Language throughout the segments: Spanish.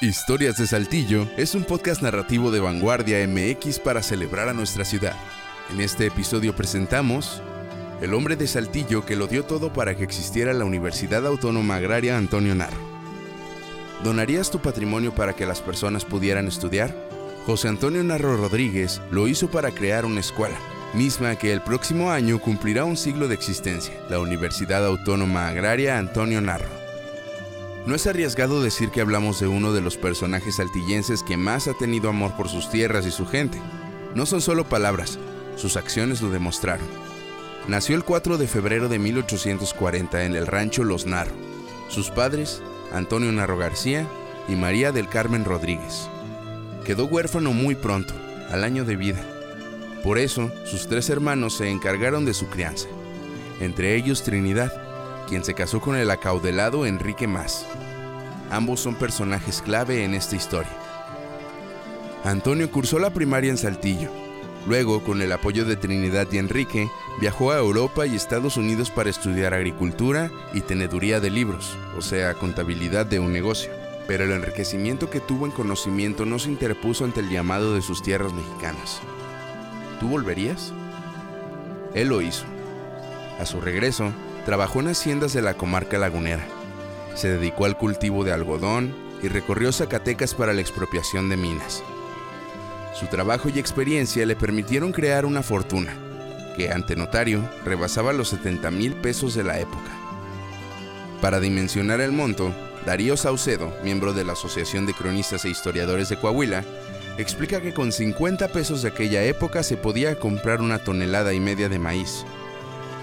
Historias de Saltillo es un podcast narrativo de vanguardia MX para celebrar a nuestra ciudad. En este episodio presentamos El hombre de Saltillo que lo dio todo para que existiera la Universidad Autónoma Agraria Antonio Narro. ¿Donarías tu patrimonio para que las personas pudieran estudiar? José Antonio Narro Rodríguez lo hizo para crear una escuela, misma que el próximo año cumplirá un siglo de existencia, la Universidad Autónoma Agraria Antonio Narro. No es arriesgado decir que hablamos de uno de los personajes saltillenses que más ha tenido amor por sus tierras y su gente. No son solo palabras, sus acciones lo demostraron. Nació el 4 de febrero de 1840 en el rancho Los Narro. Sus padres, Antonio Narro García y María del Carmen Rodríguez. Quedó huérfano muy pronto, al año de vida. Por eso, sus tres hermanos se encargaron de su crianza, entre ellos Trinidad, quien se casó con el acaudelado Enrique Más. Ambos son personajes clave en esta historia. Antonio cursó la primaria en Saltillo. Luego, con el apoyo de Trinidad y Enrique, viajó a Europa y Estados Unidos para estudiar agricultura y teneduría de libros, o sea, contabilidad de un negocio. Pero el enriquecimiento que tuvo en conocimiento no se interpuso ante el llamado de sus tierras mexicanas. ¿Tú volverías? Él lo hizo. A su regreso, trabajó en haciendas de la comarca lagunera. Se dedicó al cultivo de algodón y recorrió Zacatecas para la expropiación de minas. Su trabajo y experiencia le permitieron crear una fortuna, que ante notario rebasaba los 70 mil pesos de la época. Para dimensionar el monto, Darío Saucedo, miembro de la Asociación de Cronistas e Historiadores de Coahuila, explica que con 50 pesos de aquella época se podía comprar una tonelada y media de maíz,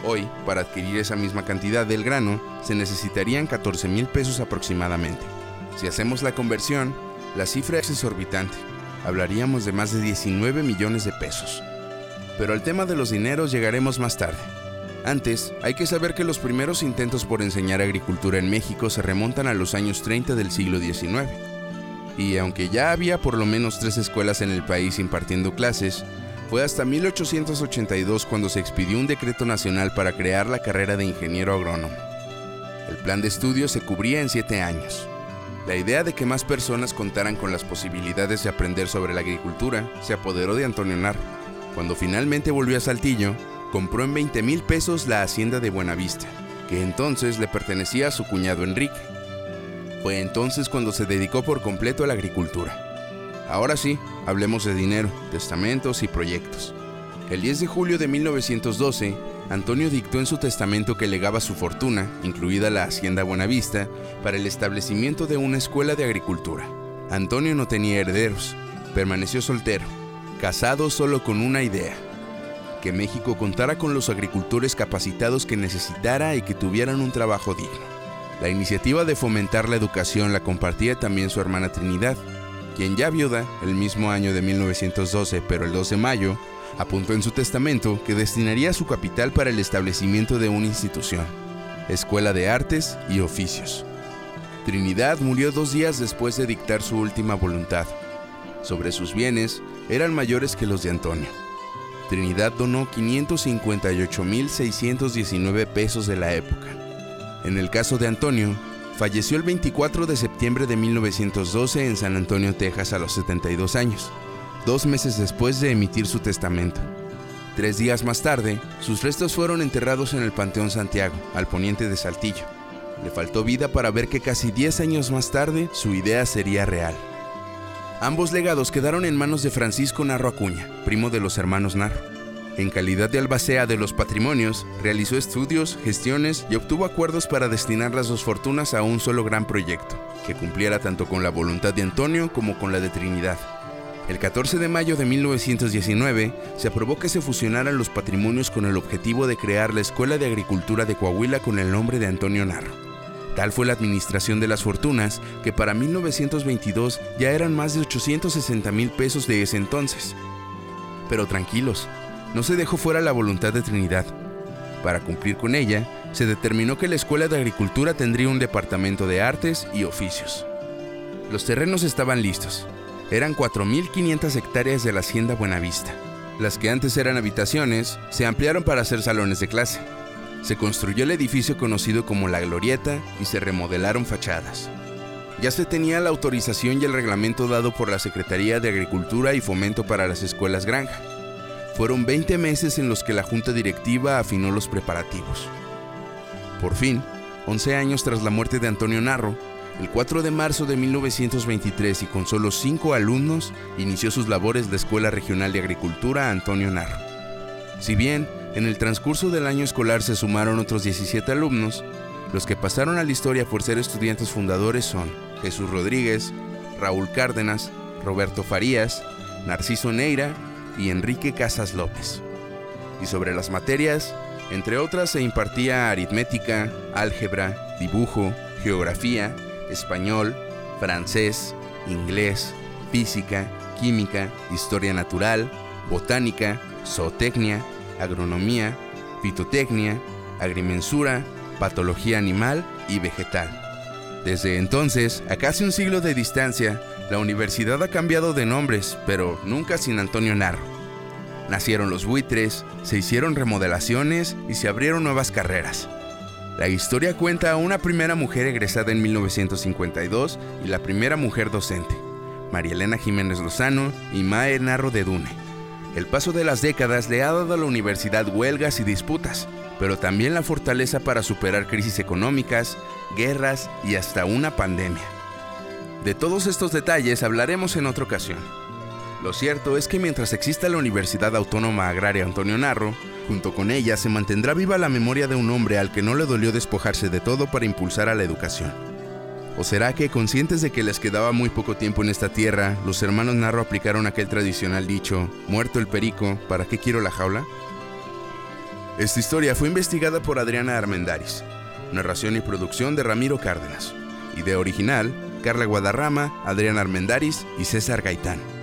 Hoy, para adquirir esa misma cantidad del grano, se necesitarían 14 mil pesos aproximadamente. Si hacemos la conversión, la cifra es exorbitante. Hablaríamos de más de 19 millones de pesos. Pero al tema de los dineros llegaremos más tarde. Antes, hay que saber que los primeros intentos por enseñar agricultura en México se remontan a los años 30 del siglo XIX. Y aunque ya había por lo menos tres escuelas en el país impartiendo clases, fue hasta 1882 cuando se expidió un decreto nacional para crear la carrera de ingeniero agrónomo. El plan de estudio se cubría en siete años. La idea de que más personas contaran con las posibilidades de aprender sobre la agricultura se apoderó de Antonio Narro. Cuando finalmente volvió a Saltillo, compró en 20 mil pesos la hacienda de Buenavista, que entonces le pertenecía a su cuñado Enrique. Fue entonces cuando se dedicó por completo a la agricultura. Ahora sí, hablemos de dinero, testamentos y proyectos. El 10 de julio de 1912, Antonio dictó en su testamento que legaba su fortuna, incluida la hacienda Buenavista, para el establecimiento de una escuela de agricultura. Antonio no tenía herederos, permaneció soltero, casado solo con una idea, que México contara con los agricultores capacitados que necesitara y que tuvieran un trabajo digno. La iniciativa de fomentar la educación la compartía también su hermana Trinidad, quien ya viuda el mismo año de 1912, pero el 12 de mayo, apuntó en su testamento que destinaría su capital para el establecimiento de una institución, Escuela de Artes y Oficios. Trinidad murió dos días después de dictar su última voluntad. Sobre sus bienes eran mayores que los de Antonio. Trinidad donó 558.619 pesos de la época. En el caso de Antonio, Falleció el 24 de septiembre de 1912 en San Antonio, Texas, a los 72 años, dos meses después de emitir su testamento. Tres días más tarde, sus restos fueron enterrados en el Panteón Santiago, al poniente de Saltillo. Le faltó vida para ver que casi 10 años más tarde su idea sería real. Ambos legados quedaron en manos de Francisco Narro Acuña, primo de los hermanos Narro. En calidad de albacea de los patrimonios, realizó estudios, gestiones y obtuvo acuerdos para destinar las dos fortunas a un solo gran proyecto, que cumpliera tanto con la voluntad de Antonio como con la de Trinidad. El 14 de mayo de 1919 se aprobó que se fusionaran los patrimonios con el objetivo de crear la Escuela de Agricultura de Coahuila con el nombre de Antonio Narro. Tal fue la administración de las fortunas que para 1922 ya eran más de 860 mil pesos de ese entonces. Pero tranquilos, no se dejó fuera la voluntad de Trinidad. Para cumplir con ella, se determinó que la Escuela de Agricultura tendría un departamento de artes y oficios. Los terrenos estaban listos. Eran 4.500 hectáreas de la hacienda Buenavista. Las que antes eran habitaciones se ampliaron para hacer salones de clase. Se construyó el edificio conocido como La Glorieta y se remodelaron fachadas. ya se tenía la autorización y el reglamento dado por la Secretaría de Agricultura y Fomento para las Escuelas Granja. Fueron 20 meses en los que la junta directiva afinó los preparativos. Por fin, 11 años tras la muerte de Antonio Narro, el 4 de marzo de 1923 y con solo 5 alumnos, inició sus labores la Escuela Regional de Agricultura Antonio Narro. Si bien en el transcurso del año escolar se sumaron otros 17 alumnos, los que pasaron a la historia por ser estudiantes fundadores son Jesús Rodríguez, Raúl Cárdenas, Roberto Farías, Narciso Neira y Enrique Casas López. Y sobre las materias, entre otras se impartía aritmética, álgebra, dibujo, geografía, español, francés, inglés, física, química, historia natural, botánica, zootecnia, agronomía, fitotecnia, agrimensura, patología animal y vegetal. Desde entonces, a casi un siglo de distancia, la universidad ha cambiado de nombres, pero nunca sin Antonio Narro. Nacieron los buitres, se hicieron remodelaciones y se abrieron nuevas carreras. La historia cuenta a una primera mujer egresada en 1952 y la primera mujer docente, María Elena Jiménez Lozano y Mae Narro de Dune. El paso de las décadas le ha dado a la universidad huelgas y disputas, pero también la fortaleza para superar crisis económicas, guerras y hasta una pandemia. De todos estos detalles hablaremos en otra ocasión. Lo cierto es que mientras exista la Universidad Autónoma Agraria Antonio Narro, junto con ella se mantendrá viva la memoria de un hombre al que no le dolió despojarse de todo para impulsar a la educación. ¿O será que, conscientes de que les quedaba muy poco tiempo en esta tierra, los hermanos Narro aplicaron aquel tradicional dicho, muerto el perico, ¿para qué quiero la jaula? Esta historia fue investigada por Adriana Armendaris, narración y producción de Ramiro Cárdenas, idea original, Carla Guadarrama, Adriana Armendaris y César Gaitán.